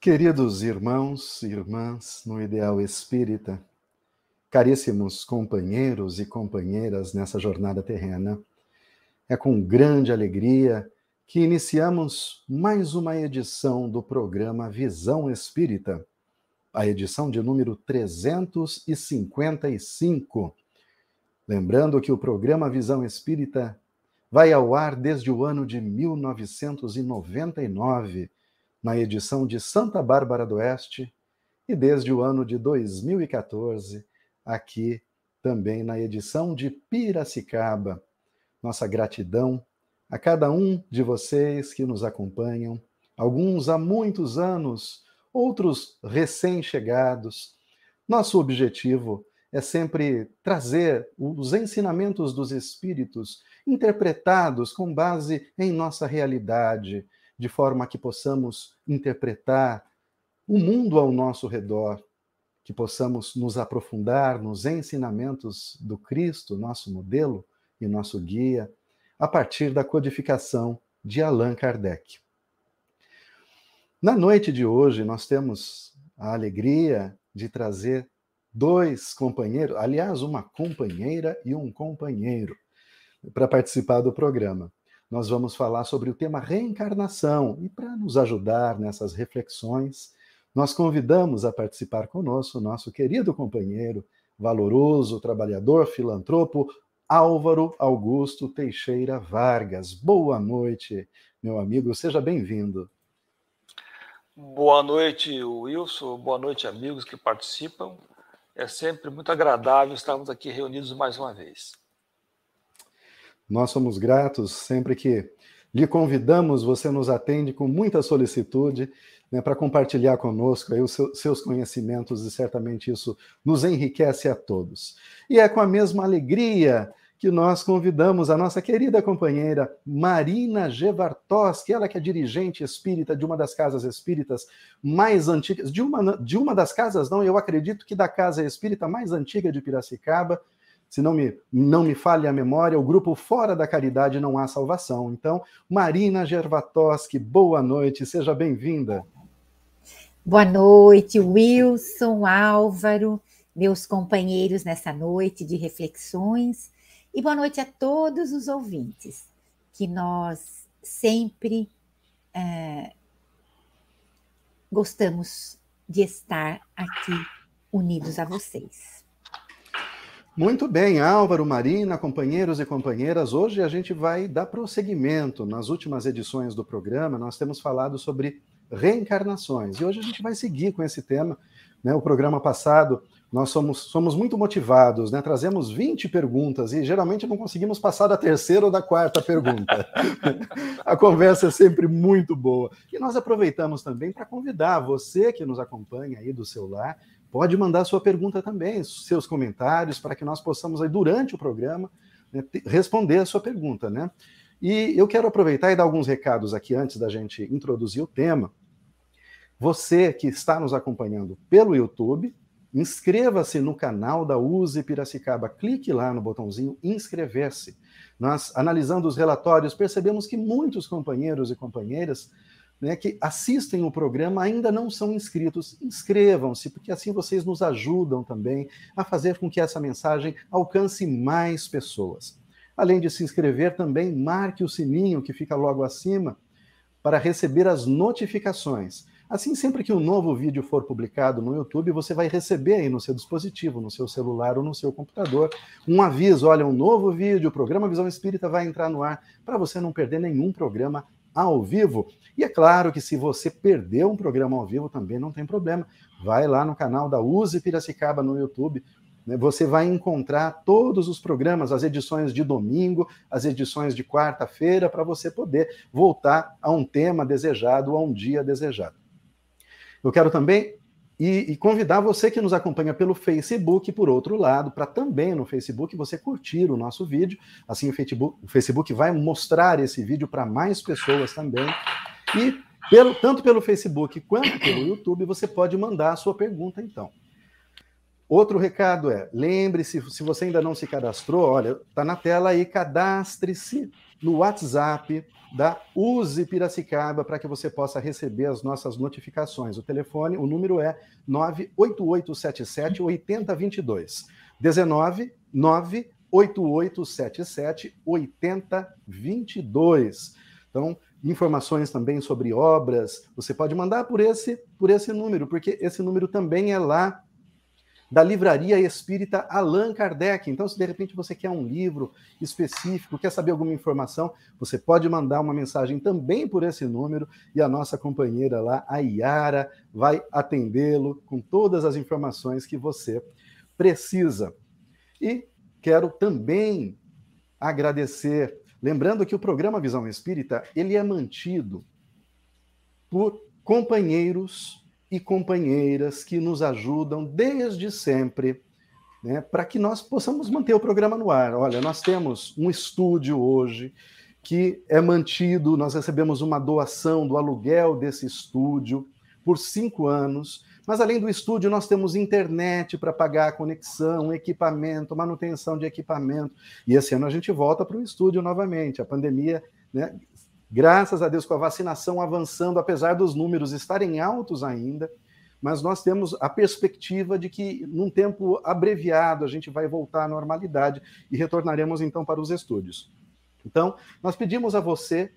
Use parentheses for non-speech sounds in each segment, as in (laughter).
Queridos irmãos e irmãs no ideal espírita, caríssimos companheiros e companheiras nessa jornada terrena, é com grande alegria que iniciamos mais uma edição do programa Visão Espírita, a edição de número 355. Lembrando que o programa Visão Espírita vai ao ar desde o ano de 1999 na edição de Santa Bárbara do Oeste e desde o ano de 2014, aqui também na edição de Piracicaba. Nossa gratidão a cada um de vocês que nos acompanham, alguns há muitos anos, outros recém-chegados. Nosso objetivo é sempre trazer os ensinamentos dos Espíritos interpretados com base em nossa realidade, de forma que possamos interpretar o mundo ao nosso redor, que possamos nos aprofundar nos ensinamentos do Cristo, nosso modelo e nosso guia, a partir da codificação de Allan Kardec. Na noite de hoje, nós temos a alegria de trazer dois companheiros, aliás, uma companheira e um companheiro, para participar do programa nós vamos falar sobre o tema reencarnação. E para nos ajudar nessas reflexões, nós convidamos a participar conosco o nosso querido companheiro, valoroso, trabalhador, filantropo, Álvaro Augusto Teixeira Vargas. Boa noite, meu amigo, seja bem-vindo. Boa noite, Wilson. Boa noite, amigos que participam. É sempre muito agradável estarmos aqui reunidos mais uma vez. Nós somos gratos sempre que lhe convidamos, você nos atende com muita solicitude né, para compartilhar conosco aí os seus conhecimentos e certamente isso nos enriquece a todos. E é com a mesma alegria que nós convidamos a nossa querida companheira Marina Gevartoski, ela que é dirigente espírita de uma das casas espíritas mais antigas, de uma, de uma das casas, não, eu acredito que da casa espírita mais antiga de Piracicaba, se não me, não me falhe a memória, o grupo Fora da Caridade Não Há Salvação. Então, Marina Gervatoski, boa noite, seja bem-vinda. Boa noite, Wilson, Álvaro, meus companheiros nessa noite de reflexões, e boa noite a todos os ouvintes, que nós sempre é, gostamos de estar aqui unidos a vocês. Muito bem, Álvaro, Marina, companheiros e companheiras, hoje a gente vai dar prosseguimento. Nas últimas edições do programa, nós temos falado sobre reencarnações e hoje a gente vai seguir com esse tema. Né? O programa passado, nós somos, somos muito motivados, né? trazemos 20 perguntas e geralmente não conseguimos passar da terceira ou da quarta pergunta. (laughs) a conversa é sempre muito boa. E nós aproveitamos também para convidar você que nos acompanha aí do celular Pode mandar sua pergunta também, seus comentários, para que nós possamos, aí, durante o programa, né, responder a sua pergunta, né? E eu quero aproveitar e dar alguns recados aqui antes da gente introduzir o tema. Você que está nos acompanhando pelo YouTube, inscreva-se no canal da Use Piracicaba. Clique lá no botãozinho inscrever-se. Nós, analisando os relatórios, percebemos que muitos companheiros e companheiras né, que assistem o programa ainda não são inscritos, inscrevam-se, porque assim vocês nos ajudam também a fazer com que essa mensagem alcance mais pessoas. Além de se inscrever, também marque o sininho que fica logo acima para receber as notificações. Assim, sempre que um novo vídeo for publicado no YouTube, você vai receber aí no seu dispositivo, no seu celular ou no seu computador, um aviso: olha, um novo vídeo, o programa Visão Espírita vai entrar no ar, para você não perder nenhum programa ao vivo. E é claro que se você perdeu um programa ao vivo também não tem problema. Vai lá no canal da Use Piracicaba no YouTube. Né? Você vai encontrar todos os programas, as edições de domingo, as edições de quarta-feira, para você poder voltar a um tema desejado, a um dia desejado. Eu quero também e, e, convidar você que nos acompanha pelo Facebook, por outro lado, para também no Facebook você curtir o nosso vídeo. Assim o Facebook, o Facebook vai mostrar esse vídeo para mais pessoas também. E pelo, tanto pelo Facebook quanto pelo YouTube você pode mandar a sua pergunta, então. Outro recado é: lembre-se, se você ainda não se cadastrou, olha, está na tela aí, cadastre-se no WhatsApp da Use Piracicaba para que você possa receber as nossas notificações. O telefone, o número é 98877 8022. 19 98877 8022. Então, informações também sobre obras, você pode mandar por esse por esse número, porque esse número também é lá da Livraria Espírita Allan Kardec. Então, se de repente você quer um livro específico, quer saber alguma informação, você pode mandar uma mensagem também por esse número e a nossa companheira lá, a Iara, vai atendê-lo com todas as informações que você precisa. E quero também agradecer, lembrando que o programa Visão Espírita, ele é mantido por companheiros e companheiras que nos ajudam desde sempre né, para que nós possamos manter o programa no ar. Olha, nós temos um estúdio hoje que é mantido, nós recebemos uma doação do aluguel desse estúdio por cinco anos. Mas além do estúdio, nós temos internet para pagar a conexão, equipamento, manutenção de equipamento. E esse ano a gente volta para o estúdio novamente. A pandemia né, Graças a Deus, com a vacinação avançando, apesar dos números estarem altos ainda, mas nós temos a perspectiva de que, num tempo abreviado, a gente vai voltar à normalidade e retornaremos então para os estúdios. Então, nós pedimos a você,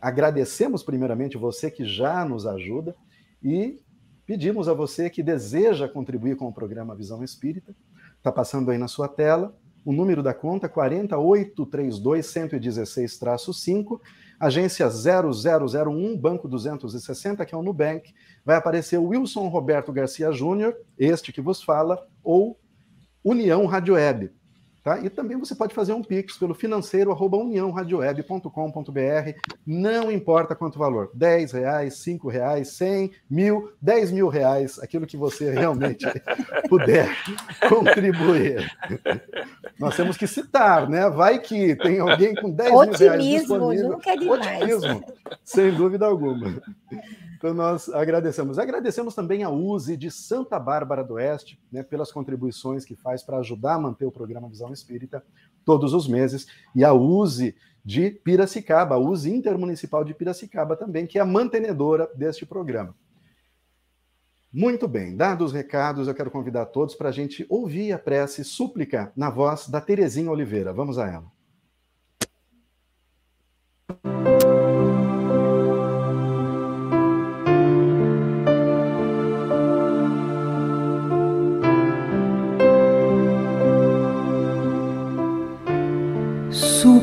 agradecemos primeiramente você que já nos ajuda e pedimos a você que deseja contribuir com o programa Visão Espírita, está passando aí na sua tela, o número da conta 4832 116-5 agência 0001, banco 260, que é o Nubank, vai aparecer o Wilson Roberto Garcia Júnior, este que vos fala, ou União Rádio Web. Tá? E também você pode fazer um Pix pelo financeiro arroba uniãoradioweb.com.br, não importa quanto valor, 10 reais, 5 reais, 100, mil, 10 mil reais, aquilo que você realmente (laughs) puder contribuir. Nós temos que citar, né? Vai que tem alguém com 10 Otimismo, mil reais disponível. nunca é demais. Otimismo, sem dúvida alguma. Então, nós agradecemos. Agradecemos também a USE de Santa Bárbara do Oeste, né, pelas contribuições que faz para ajudar a manter o programa Visão Espírita todos os meses, e a USE de Piracicaba, a USE Intermunicipal de Piracicaba também, que é a mantenedora deste programa. Muito bem, dados os recados, eu quero convidar todos para a gente ouvir a prece súplica na voz da Terezinha Oliveira. Vamos a ela.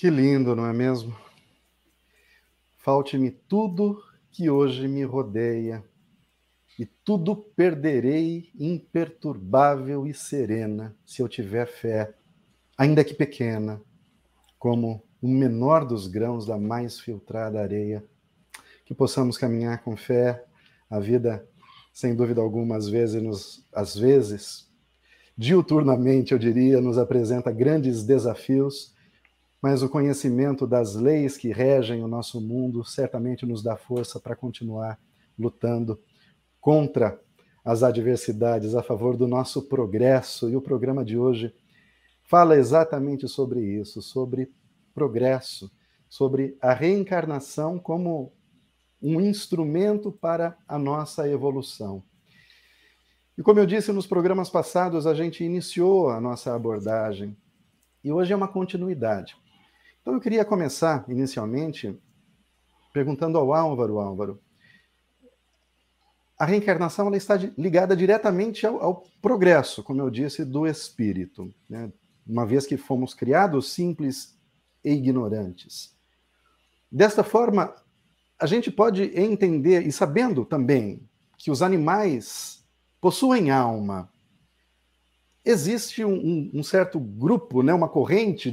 Que lindo, não é mesmo? Falte-me tudo que hoje me rodeia, e tudo perderei imperturbável e serena, se eu tiver fé, ainda que pequena, como o menor dos grãos da mais filtrada areia. Que possamos caminhar com fé a vida, sem dúvida alguma, às vezes, nos, às vezes, diuturnamente, eu diria, nos apresenta grandes desafios, mas o conhecimento das leis que regem o nosso mundo certamente nos dá força para continuar lutando contra as adversidades, a favor do nosso progresso. E o programa de hoje fala exatamente sobre isso, sobre progresso, sobre a reencarnação como um instrumento para a nossa evolução. E como eu disse nos programas passados, a gente iniciou a nossa abordagem e hoje é uma continuidade. Então eu queria começar inicialmente perguntando ao Álvaro, Álvaro, a reencarnação ela está ligada diretamente ao, ao, progresso, como eu disse, do espírito. Né? Uma vez que fomos criados simples e ignorantes. Desta forma, a gente pode entender, e sabendo também que os animais possuem alma, existe um, um certo grupo, né, uma corrente